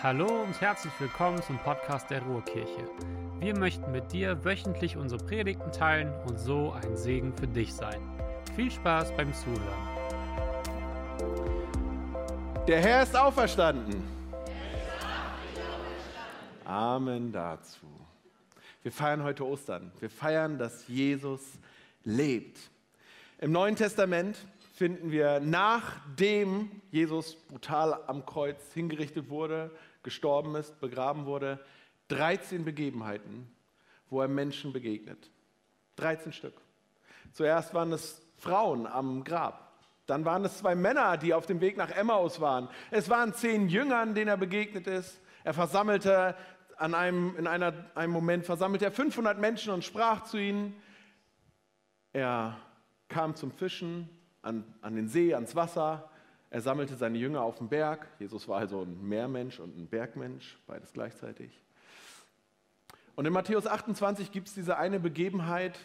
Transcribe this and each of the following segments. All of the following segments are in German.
Hallo und herzlich willkommen zum Podcast der Ruhrkirche. Wir möchten mit dir wöchentlich unsere Predigten teilen und so ein Segen für dich sein. Viel Spaß beim Zuhören. Der Herr ist auferstanden. Amen dazu. Wir feiern heute Ostern. Wir feiern, dass Jesus lebt. Im Neuen Testament finden wir, nachdem Jesus brutal am Kreuz hingerichtet wurde, gestorben ist, begraben wurde, 13 Begebenheiten, wo er Menschen begegnet. 13 Stück. Zuerst waren es Frauen am Grab. Dann waren es zwei Männer, die auf dem Weg nach Emmaus waren. Es waren zehn Jüngern, denen er begegnet ist. Er versammelte an einem, in einer, einem Moment versammelte er 500 Menschen und sprach zu ihnen. Er kam zum Fischen an, an den See, ans Wasser. Er sammelte seine Jünger auf dem Berg. Jesus war also ein Meermensch und ein Bergmensch, beides gleichzeitig. Und in Matthäus 28 gibt es diese eine Begebenheit,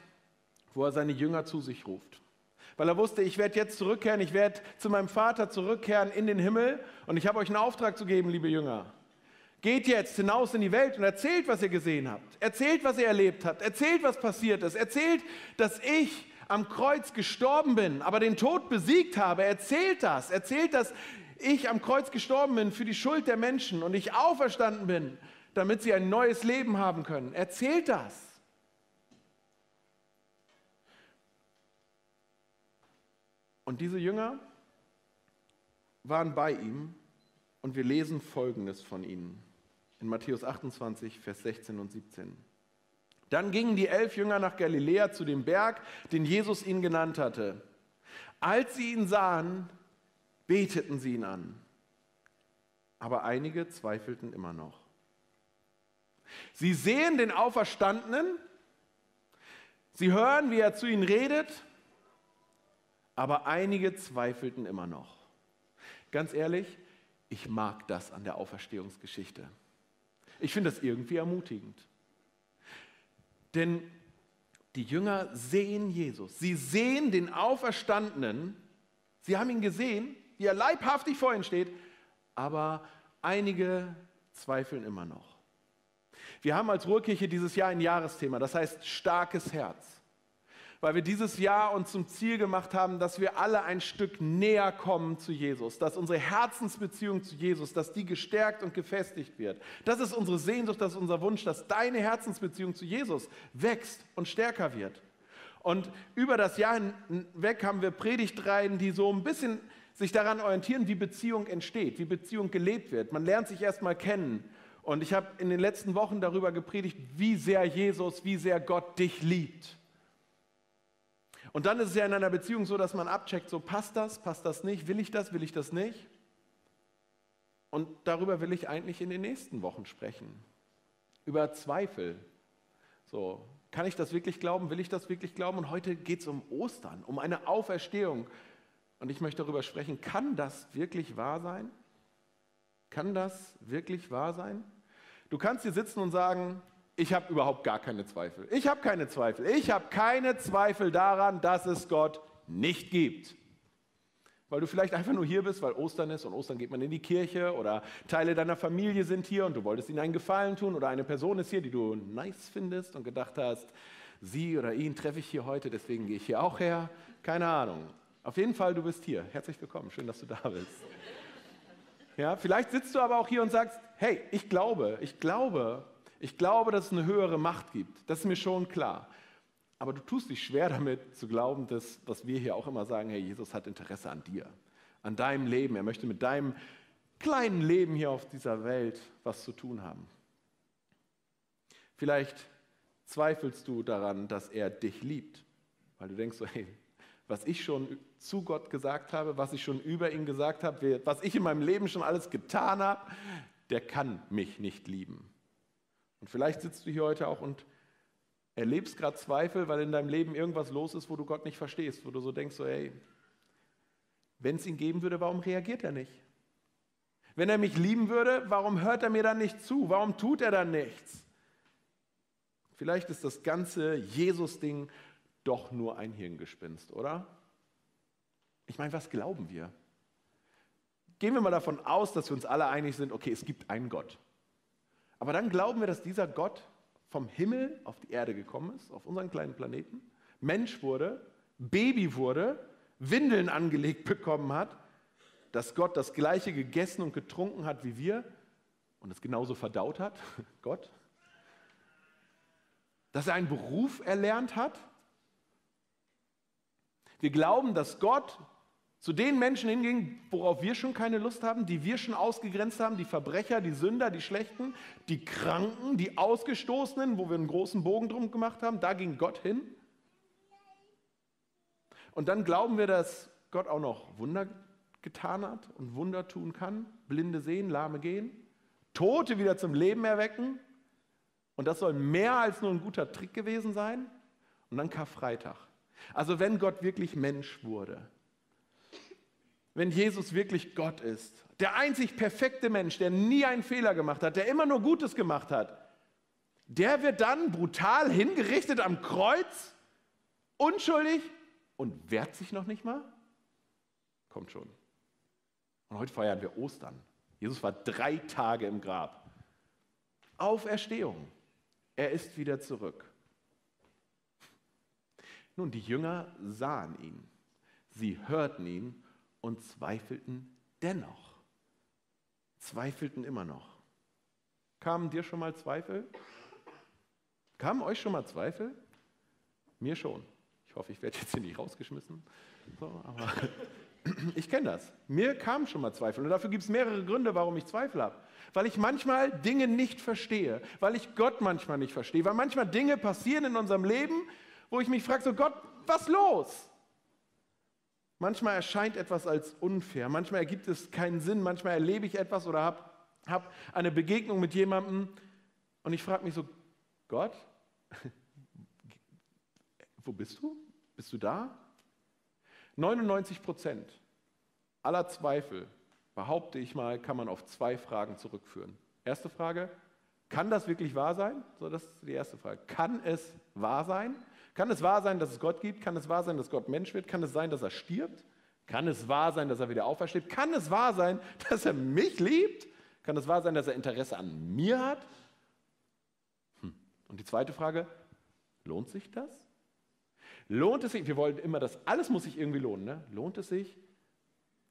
wo er seine Jünger zu sich ruft. Weil er wusste, ich werde jetzt zurückkehren, ich werde zu meinem Vater zurückkehren in den Himmel und ich habe euch einen Auftrag zu geben, liebe Jünger. Geht jetzt hinaus in die Welt und erzählt, was ihr gesehen habt. Erzählt, was ihr erlebt habt. Erzählt, was passiert ist. Erzählt, dass ich am Kreuz gestorben bin, aber den Tod besiegt habe. Erzählt das. Erzählt, dass ich am Kreuz gestorben bin für die Schuld der Menschen und ich auferstanden bin, damit sie ein neues Leben haben können. Erzählt das. Und diese Jünger waren bei ihm und wir lesen Folgendes von ihnen in Matthäus 28, Vers 16 und 17. Dann gingen die elf Jünger nach Galiläa zu dem Berg, den Jesus ihnen genannt hatte. Als sie ihn sahen, beteten sie ihn an. Aber einige zweifelten immer noch. Sie sehen den Auferstandenen, sie hören, wie er zu ihnen redet, aber einige zweifelten immer noch. Ganz ehrlich, ich mag das an der Auferstehungsgeschichte. Ich finde das irgendwie ermutigend. Denn die Jünger sehen Jesus. Sie sehen den Auferstandenen. Sie haben ihn gesehen, wie er leibhaftig vor ihnen steht. Aber einige zweifeln immer noch. Wir haben als Ruhrkirche dieses Jahr ein Jahresthema, das heißt starkes Herz weil wir dieses Jahr uns zum Ziel gemacht haben, dass wir alle ein Stück näher kommen zu Jesus, dass unsere Herzensbeziehung zu Jesus, dass die gestärkt und gefestigt wird. Das ist unsere Sehnsucht, das ist unser Wunsch, dass deine Herzensbeziehung zu Jesus wächst und stärker wird. Und über das Jahr hinweg haben wir Predigtreihen, die so ein bisschen sich daran orientieren, wie Beziehung entsteht, wie Beziehung gelebt wird. Man lernt sich erstmal kennen. Und ich habe in den letzten Wochen darüber gepredigt, wie sehr Jesus, wie sehr Gott dich liebt. Und dann ist es ja in einer Beziehung so, dass man abcheckt, so passt das, passt das nicht, will ich das, will ich das nicht? Und darüber will ich eigentlich in den nächsten Wochen sprechen. Über Zweifel. So, kann ich das wirklich glauben? Will ich das wirklich glauben? Und heute geht es um Ostern, um eine Auferstehung. Und ich möchte darüber sprechen, kann das wirklich wahr sein? Kann das wirklich wahr sein? Du kannst hier sitzen und sagen, ich habe überhaupt gar keine Zweifel. Ich habe keine Zweifel. Ich habe keine Zweifel daran, dass es Gott nicht gibt. Weil du vielleicht einfach nur hier bist, weil Ostern ist und Ostern geht man in die Kirche oder Teile deiner Familie sind hier und du wolltest ihnen einen Gefallen tun oder eine Person ist hier, die du nice findest und gedacht hast, sie oder ihn treffe ich hier heute, deswegen gehe ich hier auch her. Keine Ahnung. Auf jeden Fall, du bist hier. Herzlich willkommen. Schön, dass du da bist. Ja, vielleicht sitzt du aber auch hier und sagst, hey, ich glaube, ich glaube, ich glaube, dass es eine höhere Macht gibt. Das ist mir schon klar. Aber du tust dich schwer damit zu glauben, dass, was wir hier auch immer sagen, Herr Jesus hat Interesse an dir, an deinem Leben. Er möchte mit deinem kleinen Leben hier auf dieser Welt was zu tun haben. Vielleicht zweifelst du daran, dass er dich liebt, weil du denkst hey, was ich schon zu Gott gesagt habe, was ich schon über ihn gesagt habe, was ich in meinem Leben schon alles getan habe, der kann mich nicht lieben. Und vielleicht sitzt du hier heute auch und erlebst gerade Zweifel, weil in deinem Leben irgendwas los ist, wo du Gott nicht verstehst, wo du so denkst, so, hey, wenn es ihn geben würde, warum reagiert er nicht? Wenn er mich lieben würde, warum hört er mir dann nicht zu? Warum tut er dann nichts? Vielleicht ist das ganze Jesus-Ding doch nur ein Hirngespinst, oder? Ich meine, was glauben wir? gehen wir mal davon aus, dass wir uns alle einig sind, okay, es gibt einen Gott. Aber dann glauben wir, dass dieser Gott vom Himmel auf die Erde gekommen ist, auf unseren kleinen Planeten, Mensch wurde, Baby wurde, Windeln angelegt bekommen hat, dass Gott das gleiche gegessen und getrunken hat wie wir und es genauso verdaut hat, Gott, dass er einen Beruf erlernt hat. Wir glauben, dass Gott zu den Menschen hinging, worauf wir schon keine Lust haben, die wir schon ausgegrenzt haben, die Verbrecher, die Sünder, die Schlechten, die Kranken, die Ausgestoßenen, wo wir einen großen Bogen drum gemacht haben, da ging Gott hin. Und dann glauben wir, dass Gott auch noch Wunder getan hat und Wunder tun kann, Blinde sehen, Lahme gehen, Tote wieder zum Leben erwecken. Und das soll mehr als nur ein guter Trick gewesen sein. Und dann Karfreitag. Also wenn Gott wirklich Mensch wurde, wenn Jesus wirklich Gott ist, der einzig perfekte Mensch, der nie einen Fehler gemacht hat, der immer nur Gutes gemacht hat, der wird dann brutal hingerichtet am Kreuz, unschuldig und wehrt sich noch nicht mal? Kommt schon. Und heute feiern wir Ostern. Jesus war drei Tage im Grab. Auferstehung. Er ist wieder zurück. Nun, die Jünger sahen ihn, sie hörten ihn und zweifelten dennoch. Zweifelten immer noch. Kamen dir schon mal Zweifel? Kamen euch schon mal Zweifel? Mir schon. Ich hoffe, ich werde jetzt hier nicht rausgeschmissen. So, ich kenne das. Mir kamen schon mal Zweifel und dafür gibt es mehrere Gründe, warum ich Zweifel habe. Weil ich manchmal Dinge nicht verstehe, weil ich Gott manchmal nicht verstehe, weil manchmal Dinge passieren in unserem Leben, wo ich mich frage, so Gott, was los? Manchmal erscheint etwas als unfair, manchmal ergibt es keinen Sinn, manchmal erlebe ich etwas oder habe hab eine Begegnung mit jemandem und ich frage mich so, Gott, wo bist du? Bist du da? 99 Prozent aller Zweifel, behaupte ich mal, kann man auf zwei Fragen zurückführen. Erste Frage, kann das wirklich wahr sein? So, das ist die erste Frage. Kann es wahr sein? Kann es wahr sein, dass es Gott gibt? Kann es wahr sein, dass Gott Mensch wird? Kann es sein, dass er stirbt? Kann es wahr sein, dass er wieder aufersteht? Kann es wahr sein, dass er mich liebt? Kann es wahr sein, dass er Interesse an mir hat? Hm. Und die zweite Frage, lohnt sich das? Lohnt es sich, wir wollen immer das, alles muss sich irgendwie lohnen, ne? lohnt es sich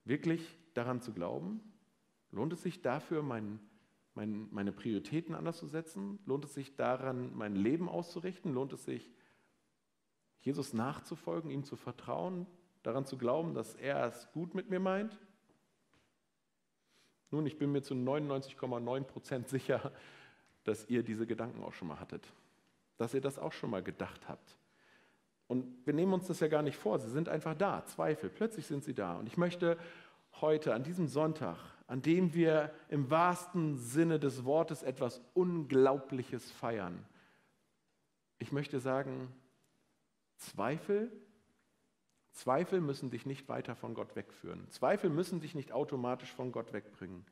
wirklich daran zu glauben? Lohnt es sich dafür, mein, mein, meine Prioritäten anders zu setzen? Lohnt es sich daran, mein Leben auszurichten? Lohnt es sich, Jesus nachzufolgen, ihm zu vertrauen, daran zu glauben, dass er es gut mit mir meint? Nun, ich bin mir zu 99,9 Prozent sicher, dass ihr diese Gedanken auch schon mal hattet, dass ihr das auch schon mal gedacht habt. Und wir nehmen uns das ja gar nicht vor, sie sind einfach da, Zweifel, plötzlich sind sie da. Und ich möchte heute, an diesem Sonntag, an dem wir im wahrsten Sinne des Wortes etwas Unglaubliches feiern, ich möchte sagen, Zweifel, Zweifel müssen dich nicht weiter von Gott wegführen. Zweifel müssen dich nicht automatisch von Gott wegbringen.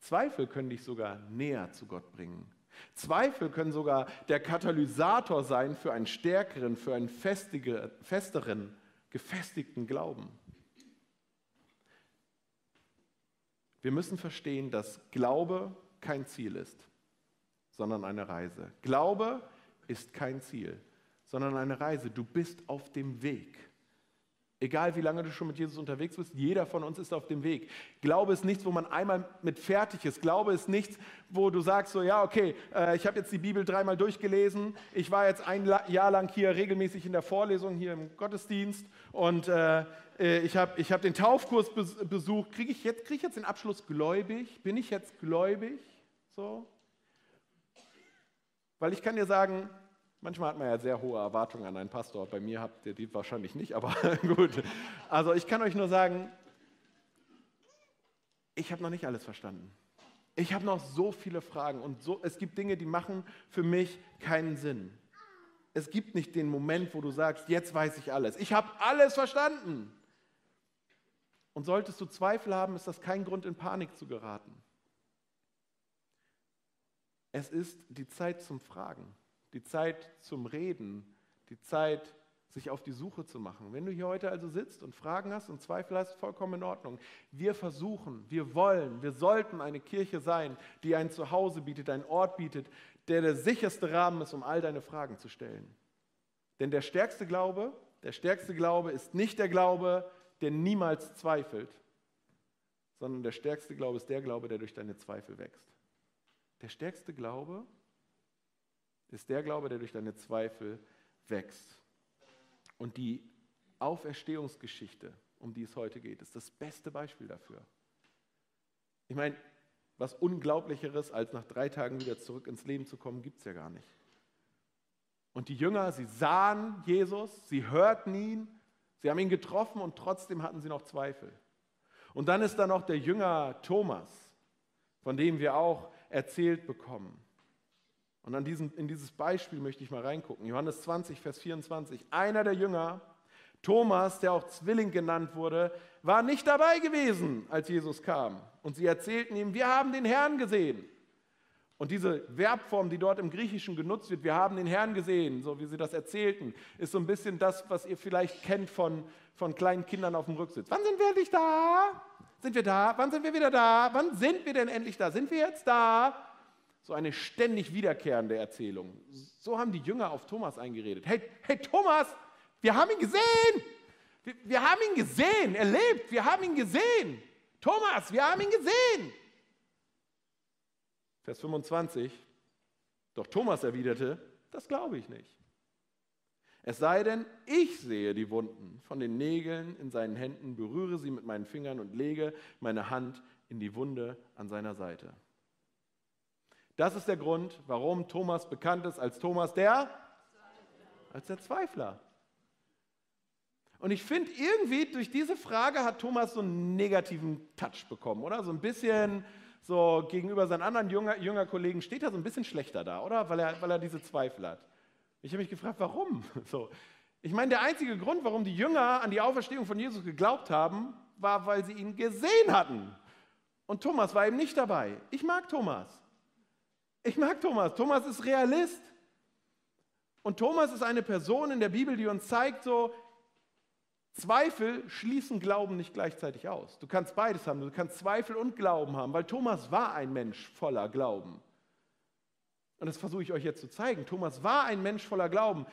Zweifel können dich sogar näher zu Gott bringen. Zweifel können sogar der Katalysator sein für einen stärkeren, für einen festeren, gefestigten Glauben. Wir müssen verstehen, dass Glaube kein Ziel ist, sondern eine Reise. Glaube ist kein Ziel, sondern eine Reise. Du bist auf dem Weg. Egal wie lange du schon mit Jesus unterwegs bist, jeder von uns ist auf dem Weg. Glaube ist nichts, wo man einmal mit fertig ist. Glaube ist nichts, wo du sagst, so ja, okay, äh, ich habe jetzt die Bibel dreimal durchgelesen, ich war jetzt ein Jahr lang hier regelmäßig in der Vorlesung, hier im Gottesdienst und äh, äh ich habe ich hab den Taufkurs besucht. Kriege ich, jetzt, krieg ich jetzt den Abschluss gläubig? Bin ich jetzt gläubig? So? Weil ich kann dir sagen, Manchmal hat man ja sehr hohe Erwartungen an einen Pastor. Bei mir habt ihr die wahrscheinlich nicht, aber gut. Also ich kann euch nur sagen, ich habe noch nicht alles verstanden. Ich habe noch so viele Fragen und so, es gibt Dinge, die machen für mich keinen Sinn. Es gibt nicht den Moment, wo du sagst, jetzt weiß ich alles. Ich habe alles verstanden. Und solltest du Zweifel haben, ist das kein Grund, in Panik zu geraten. Es ist die Zeit zum Fragen die Zeit zum Reden, die Zeit sich auf die Suche zu machen. Wenn du hier heute also sitzt und Fragen hast und Zweifel hast, vollkommen in Ordnung. Wir versuchen, wir wollen, wir sollten eine Kirche sein, die ein Zuhause bietet, einen Ort bietet, der der sicherste Rahmen ist, um all deine Fragen zu stellen. Denn der stärkste Glaube, der stärkste Glaube ist nicht der Glaube, der niemals zweifelt, sondern der stärkste Glaube ist der Glaube, der durch deine Zweifel wächst. Der stärkste Glaube ist der Glaube, der durch deine Zweifel wächst. Und die Auferstehungsgeschichte, um die es heute geht, ist das beste Beispiel dafür. Ich meine, was Unglaublicheres, als nach drei Tagen wieder zurück ins Leben zu kommen, gibt es ja gar nicht. Und die Jünger, sie sahen Jesus, sie hörten ihn, sie haben ihn getroffen und trotzdem hatten sie noch Zweifel. Und dann ist da noch der Jünger Thomas, von dem wir auch erzählt bekommen. Und an diesem, in dieses Beispiel möchte ich mal reingucken. Johannes 20, Vers 24. Einer der Jünger, Thomas, der auch Zwilling genannt wurde, war nicht dabei gewesen, als Jesus kam. Und sie erzählten ihm, wir haben den Herrn gesehen. Und diese Verbform, die dort im Griechischen genutzt wird, wir haben den Herrn gesehen, so wie sie das erzählten, ist so ein bisschen das, was ihr vielleicht kennt von, von kleinen Kindern auf dem Rücksitz. Wann sind wir endlich da? Sind wir da? Wann sind wir wieder da? Wann sind wir denn endlich da? Sind wir jetzt da? So eine ständig wiederkehrende Erzählung. So haben die Jünger auf Thomas eingeredet. Hey, hey Thomas, wir haben ihn gesehen. Wir, wir haben ihn gesehen. Er lebt. Wir haben ihn gesehen. Thomas, wir haben ihn gesehen. Vers 25. Doch Thomas erwiderte, das glaube ich nicht. Es sei denn, ich sehe die Wunden von den Nägeln in seinen Händen, berühre sie mit meinen Fingern und lege meine Hand in die Wunde an seiner Seite. Das ist der Grund, warum Thomas bekannt ist als Thomas der, als der Zweifler. Und ich finde irgendwie durch diese Frage hat Thomas so einen negativen Touch bekommen, oder? So ein bisschen so gegenüber seinen anderen Jünger, Jüngerkollegen steht er so ein bisschen schlechter da, oder? Weil er, weil er diese Zweifel hat. Ich habe mich gefragt, warum? So. Ich meine, der einzige Grund, warum die Jünger an die Auferstehung von Jesus geglaubt haben, war, weil sie ihn gesehen hatten. Und Thomas war eben nicht dabei. Ich mag Thomas. Ich mag Thomas. Thomas ist Realist. Und Thomas ist eine Person in der Bibel, die uns zeigt, so Zweifel schließen Glauben nicht gleichzeitig aus. Du kannst beides haben. Du kannst Zweifel und Glauben haben, weil Thomas war ein Mensch voller Glauben. Und das versuche ich euch jetzt zu zeigen. Thomas war ein Mensch voller Glauben.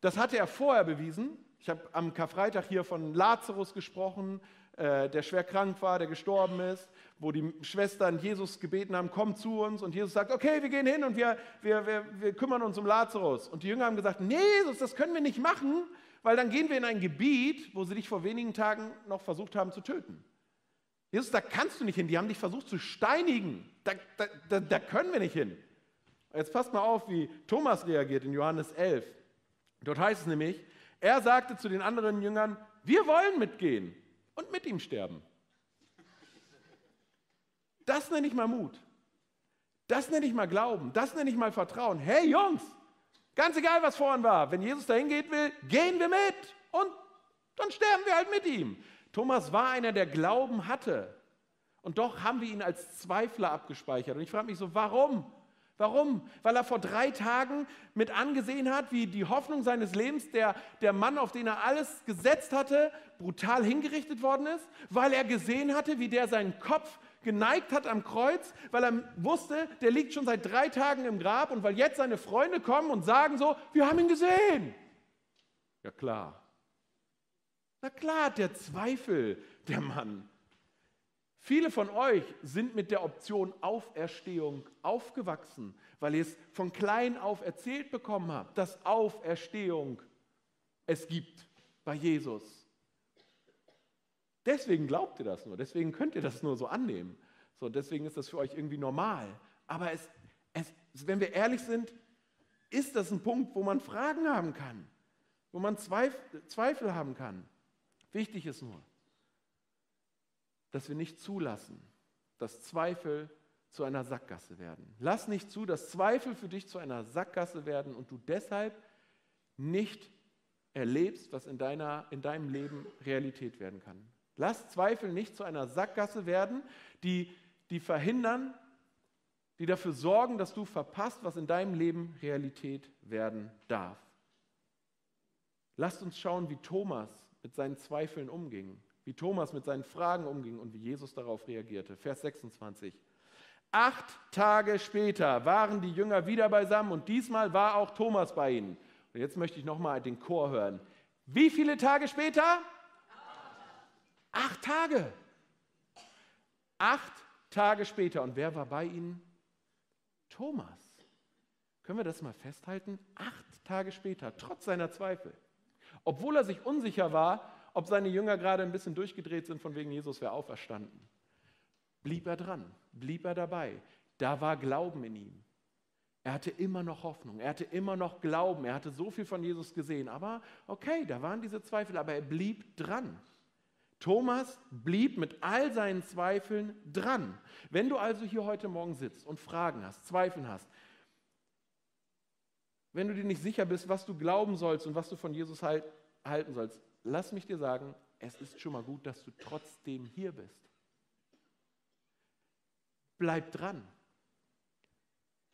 Das hatte er vorher bewiesen. Ich habe am Karfreitag hier von Lazarus gesprochen, äh, der schwer krank war, der gestorben ist, wo die Schwestern Jesus gebeten haben, komm zu uns. Und Jesus sagt, okay, wir gehen hin und wir, wir, wir, wir kümmern uns um Lazarus. Und die Jünger haben gesagt, nee, Jesus, das können wir nicht machen, weil dann gehen wir in ein Gebiet, wo sie dich vor wenigen Tagen noch versucht haben zu töten. Jesus, da kannst du nicht hin. Die haben dich versucht zu steinigen. Da, da, da, da können wir nicht hin. Jetzt passt mal auf, wie Thomas reagiert in Johannes 11. Dort heißt es nämlich, er sagte zu den anderen Jüngern, wir wollen mitgehen und mit ihm sterben. Das nenne ich mal Mut. Das nenne ich mal Glauben. Das nenne ich mal Vertrauen. Hey Jungs, ganz egal, was vorhin war, wenn Jesus dahin geht will, gehen wir mit und dann sterben wir halt mit ihm. Thomas war einer, der Glauben hatte. Und doch haben wir ihn als Zweifler abgespeichert. Und ich frage mich so, warum? Warum? Weil er vor drei Tagen mit angesehen hat, wie die Hoffnung seines Lebens, der, der Mann, auf den er alles gesetzt hatte, brutal hingerichtet worden ist. Weil er gesehen hatte, wie der seinen Kopf geneigt hat am Kreuz, weil er wusste, der liegt schon seit drei Tagen im Grab und weil jetzt seine Freunde kommen und sagen so, wir haben ihn gesehen. Ja klar. Na klar der Zweifel, der Mann. Viele von euch sind mit der Option Auferstehung aufgewachsen, weil ihr es von klein auf erzählt bekommen habt, dass Auferstehung es gibt bei Jesus. Deswegen glaubt ihr das nur, deswegen könnt ihr das nur so annehmen. So, deswegen ist das für euch irgendwie normal. Aber es, es, wenn wir ehrlich sind, ist das ein Punkt, wo man Fragen haben kann, wo man Zweifel, Zweifel haben kann. Wichtig ist nur, dass wir nicht zulassen, dass Zweifel zu einer Sackgasse werden. Lass nicht zu, dass Zweifel für dich zu einer Sackgasse werden und du deshalb nicht erlebst, was in, deiner, in deinem Leben Realität werden kann. Lass Zweifel nicht zu einer Sackgasse werden, die, die verhindern, die dafür sorgen, dass du verpasst, was in deinem Leben Realität werden darf. Lasst uns schauen, wie Thomas mit seinen Zweifeln umging, wie Thomas mit seinen Fragen umging und wie Jesus darauf reagierte. Vers 26. Acht Tage später waren die Jünger wieder beisammen und diesmal war auch Thomas bei ihnen. Und jetzt möchte ich nochmal den Chor hören. Wie viele Tage später? Acht Tage. Acht Tage später. Und wer war bei ihnen? Thomas. Können wir das mal festhalten? Acht Tage später, trotz seiner Zweifel. Obwohl er sich unsicher war, ob seine Jünger gerade ein bisschen durchgedreht sind, von wegen Jesus wäre auferstanden blieb er dran, blieb er dabei. Da war Glauben in ihm. Er hatte immer noch Hoffnung, er hatte immer noch Glauben, er hatte so viel von Jesus gesehen. Aber okay, da waren diese Zweifel, aber er blieb dran. Thomas blieb mit all seinen Zweifeln dran. Wenn du also hier heute Morgen sitzt und Fragen hast, Zweifeln hast, wenn du dir nicht sicher bist, was du glauben sollst und was du von Jesus halt, halten sollst, lass mich dir sagen, es ist schon mal gut, dass du trotzdem hier bist. Bleib dran.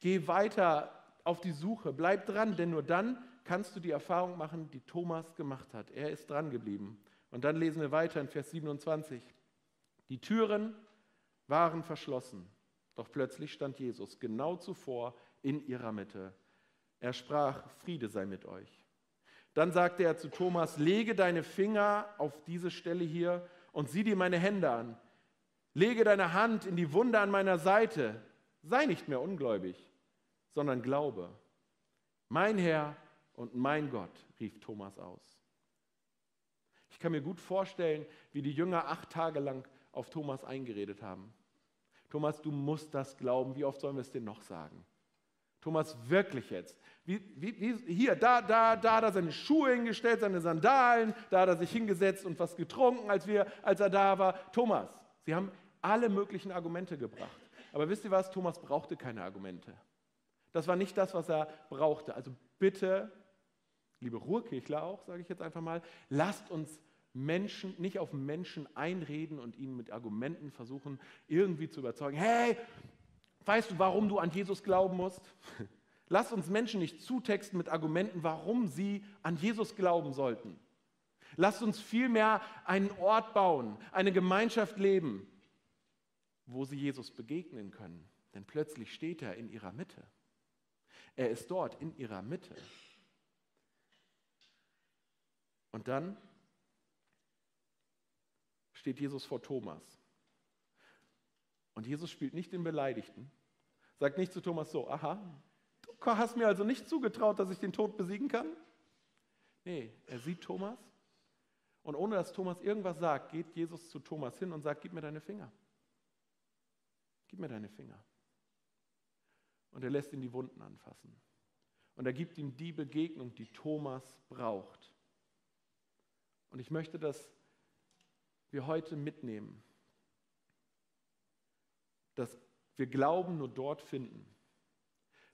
Geh weiter auf die Suche, bleib dran, denn nur dann kannst du die Erfahrung machen, die Thomas gemacht hat. Er ist dran geblieben. Und dann lesen wir weiter in Vers 27. Die Türen waren verschlossen, doch plötzlich stand Jesus genau zuvor in ihrer Mitte. Er sprach, Friede sei mit euch. Dann sagte er zu Thomas, lege deine Finger auf diese Stelle hier und sieh dir meine Hände an Lege deine Hand in die Wunde an meiner Seite. Sei nicht mehr ungläubig, sondern glaube. Mein Herr und mein Gott, rief Thomas aus. Ich kann mir gut vorstellen, wie die Jünger acht Tage lang auf Thomas eingeredet haben. Thomas, du musst das glauben. Wie oft sollen wir es dir noch sagen? Thomas, wirklich jetzt. Wie, wie, wie, hier, da, da, da hat er seine Schuhe hingestellt, seine Sandalen, da hat er sich hingesetzt und was getrunken, als, wir, als er da war. Thomas, sie haben alle möglichen Argumente gebracht. Aber wisst ihr was? Thomas brauchte keine Argumente. Das war nicht das, was er brauchte. Also bitte, liebe Ruhrkirchler auch, sage ich jetzt einfach mal, lasst uns Menschen, nicht auf Menschen einreden und ihnen mit Argumenten versuchen, irgendwie zu überzeugen. Hey, weißt du, warum du an Jesus glauben musst? Lasst uns Menschen nicht zutexten mit Argumenten, warum sie an Jesus glauben sollten. Lasst uns vielmehr einen Ort bauen, eine Gemeinschaft leben, wo sie Jesus begegnen können. Denn plötzlich steht er in ihrer Mitte. Er ist dort in ihrer Mitte. Und dann steht Jesus vor Thomas. Und Jesus spielt nicht den Beleidigten, sagt nicht zu Thomas so, aha, du hast mir also nicht zugetraut, dass ich den Tod besiegen kann? Nee, er sieht Thomas und ohne dass Thomas irgendwas sagt, geht Jesus zu Thomas hin und sagt, gib mir deine Finger. Gib mir deine Finger. Und er lässt ihn die Wunden anfassen. Und er gibt ihm die Begegnung, die Thomas braucht. Und ich möchte, dass wir heute mitnehmen, dass wir Glauben nur dort finden,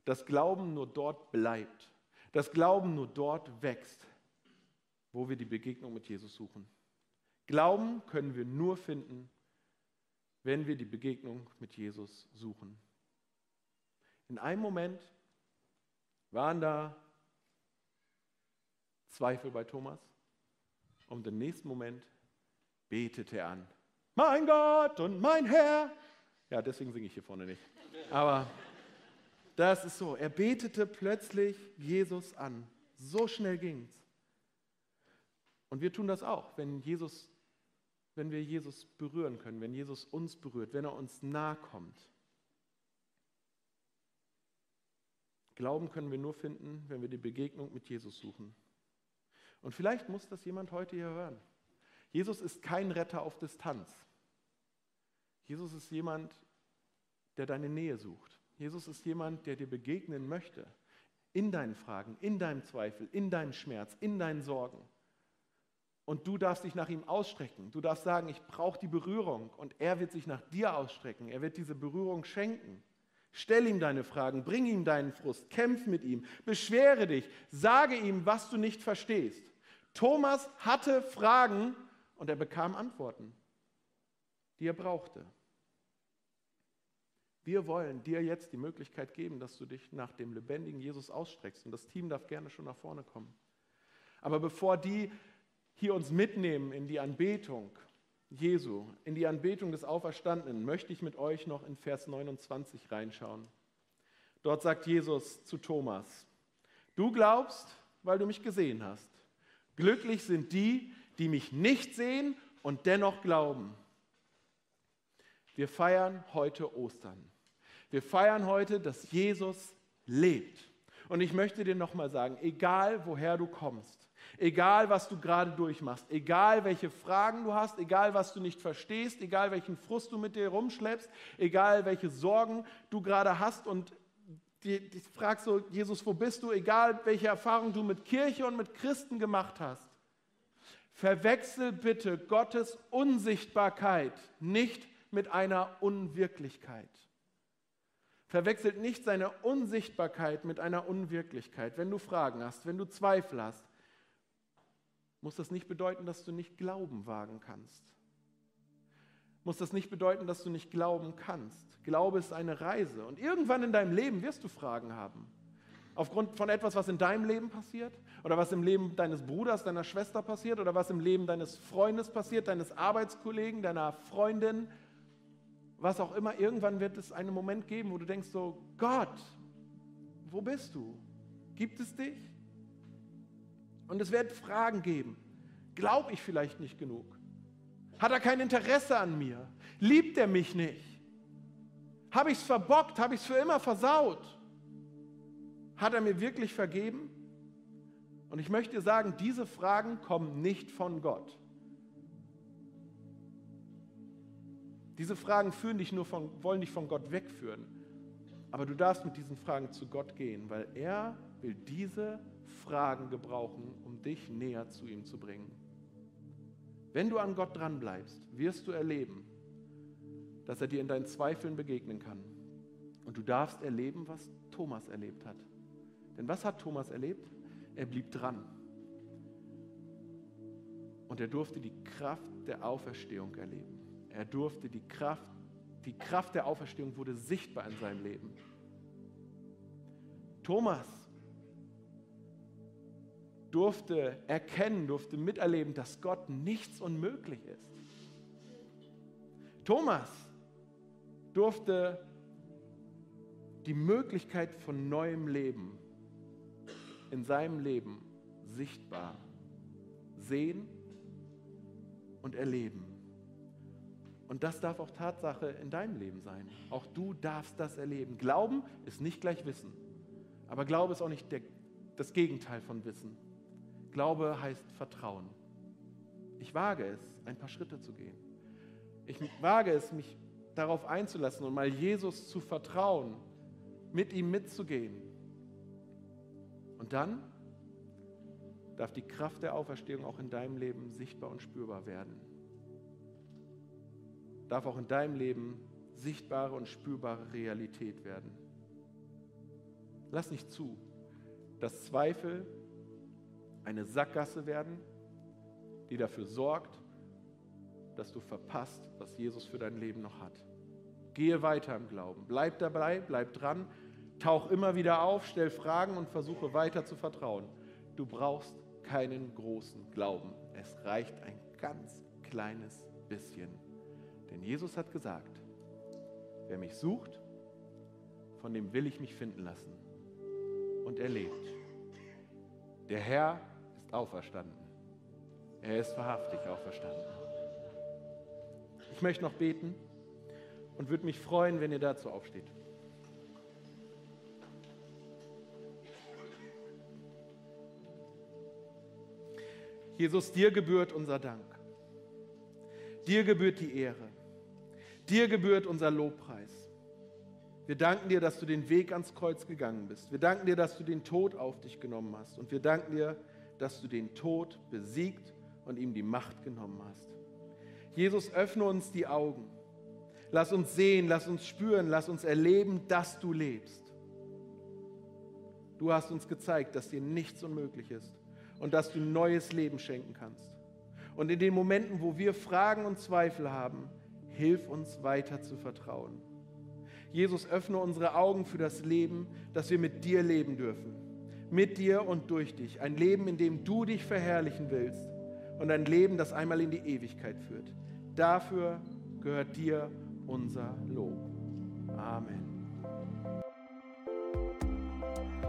dass Glauben nur dort bleibt, dass Glauben nur dort wächst, wo wir die Begegnung mit Jesus suchen. Glauben können wir nur finden, wenn wir die Begegnung mit Jesus suchen. In einem Moment waren da Zweifel bei Thomas und im nächsten Moment betete er an. Mein Gott und mein Herr. Ja, deswegen singe ich hier vorne nicht. Aber das ist so. Er betete plötzlich Jesus an. So schnell ging es. Und wir tun das auch, wenn Jesus wenn wir Jesus berühren können, wenn Jesus uns berührt, wenn er uns nahe kommt. Glauben können wir nur finden, wenn wir die Begegnung mit Jesus suchen. Und vielleicht muss das jemand heute hier hören. Jesus ist kein Retter auf Distanz. Jesus ist jemand, der deine Nähe sucht. Jesus ist jemand, der dir begegnen möchte. In deinen Fragen, in deinem Zweifel, in deinem Schmerz, in deinen Sorgen. Und du darfst dich nach ihm ausstrecken. Du darfst sagen, ich brauche die Berührung. Und er wird sich nach dir ausstrecken. Er wird diese Berührung schenken. Stell ihm deine Fragen, bring ihm deinen Frust, kämpf mit ihm, beschwere dich, sage ihm, was du nicht verstehst. Thomas hatte Fragen und er bekam Antworten, die er brauchte. Wir wollen dir jetzt die Möglichkeit geben, dass du dich nach dem lebendigen Jesus ausstreckst. Und das Team darf gerne schon nach vorne kommen. Aber bevor die hier uns mitnehmen in die Anbetung Jesu, in die Anbetung des Auferstandenen, möchte ich mit euch noch in Vers 29 reinschauen. Dort sagt Jesus zu Thomas, du glaubst, weil du mich gesehen hast. Glücklich sind die, die mich nicht sehen und dennoch glauben. Wir feiern heute Ostern. Wir feiern heute, dass Jesus lebt. Und ich möchte dir nochmal sagen, egal woher du kommst, egal was du gerade durchmachst, egal welche Fragen du hast, egal was du nicht verstehst, egal welchen Frust du mit dir rumschleppst, egal welche Sorgen du gerade hast und die, die fragst so, Jesus, wo bist du? Egal welche Erfahrung du mit Kirche und mit Christen gemacht hast, verwechsel bitte Gottes Unsichtbarkeit nicht mit einer Unwirklichkeit. Verwechselt nicht seine Unsichtbarkeit mit einer Unwirklichkeit. Wenn du Fragen hast, wenn du Zweifel hast, muss das nicht bedeuten, dass du nicht Glauben wagen kannst. Muss das nicht bedeuten, dass du nicht glauben kannst. Glaube ist eine Reise. Und irgendwann in deinem Leben wirst du Fragen haben. Aufgrund von etwas, was in deinem Leben passiert oder was im Leben deines Bruders, deiner Schwester passiert oder was im Leben deines Freundes passiert, deines Arbeitskollegen, deiner Freundin, was auch immer, irgendwann wird es einen Moment geben, wo du denkst so, Gott, wo bist du? Gibt es dich? Und es wird Fragen geben. Glaube ich vielleicht nicht genug? Hat er kein Interesse an mir? Liebt er mich nicht? Habe ich es verbockt? Habe ich es für immer versaut? Hat er mir wirklich vergeben? Und ich möchte dir sagen, diese Fragen kommen nicht von Gott. Diese Fragen führen dich nur von, wollen dich von Gott wegführen. Aber du darfst mit diesen Fragen zu Gott gehen, weil er will diese Fragen gebrauchen, um dich näher zu ihm zu bringen. Wenn du an Gott dranbleibst, wirst du erleben, dass er dir in deinen Zweifeln begegnen kann. Und du darfst erleben, was Thomas erlebt hat. Denn was hat Thomas erlebt? Er blieb dran. Und er durfte die Kraft der Auferstehung erleben. Er durfte die Kraft, die Kraft der Auferstehung wurde sichtbar in seinem Leben. Thomas durfte erkennen, durfte miterleben, dass Gott nichts unmöglich ist. Thomas durfte die Möglichkeit von neuem Leben in seinem Leben sichtbar sehen und erleben. Und das darf auch Tatsache in deinem Leben sein. Auch du darfst das erleben. Glauben ist nicht gleich Wissen. Aber Glaube ist auch nicht der, das Gegenteil von Wissen. Glaube heißt Vertrauen. Ich wage es, ein paar Schritte zu gehen. Ich wage es, mich darauf einzulassen und mal Jesus zu vertrauen, mit ihm mitzugehen. Und dann darf die Kraft der Auferstehung auch in deinem Leben sichtbar und spürbar werden darf auch in deinem Leben sichtbare und spürbare Realität werden. Lass nicht zu, dass Zweifel eine Sackgasse werden, die dafür sorgt, dass du verpasst, was Jesus für dein Leben noch hat. Gehe weiter im Glauben, bleib dabei, bleib dran, tauch immer wieder auf, stell Fragen und versuche weiter zu vertrauen. Du brauchst keinen großen Glauben. Es reicht ein ganz kleines bisschen. Denn Jesus hat gesagt, wer mich sucht, von dem will ich mich finden lassen. Und er lebt. Der Herr ist auferstanden. Er ist wahrhaftig auferstanden. Ich möchte noch beten und würde mich freuen, wenn ihr dazu aufsteht. Jesus, dir gebührt unser Dank. Dir gebührt die Ehre. Dir gebührt unser Lobpreis. Wir danken dir, dass du den Weg ans Kreuz gegangen bist. Wir danken dir, dass du den Tod auf dich genommen hast. Und wir danken dir, dass du den Tod besiegt und ihm die Macht genommen hast. Jesus, öffne uns die Augen. Lass uns sehen, lass uns spüren, lass uns erleben, dass du lebst. Du hast uns gezeigt, dass dir nichts unmöglich ist und dass du neues Leben schenken kannst. Und in den Momenten, wo wir Fragen und Zweifel haben, Hilf uns weiter zu vertrauen. Jesus, öffne unsere Augen für das Leben, das wir mit dir leben dürfen. mit dir und durch dich. Ein Leben, in dem du dich verherrlichen willst und ein Leben, das einmal in die Ewigkeit führt. Dafür gehört dir unser Lob. Amen.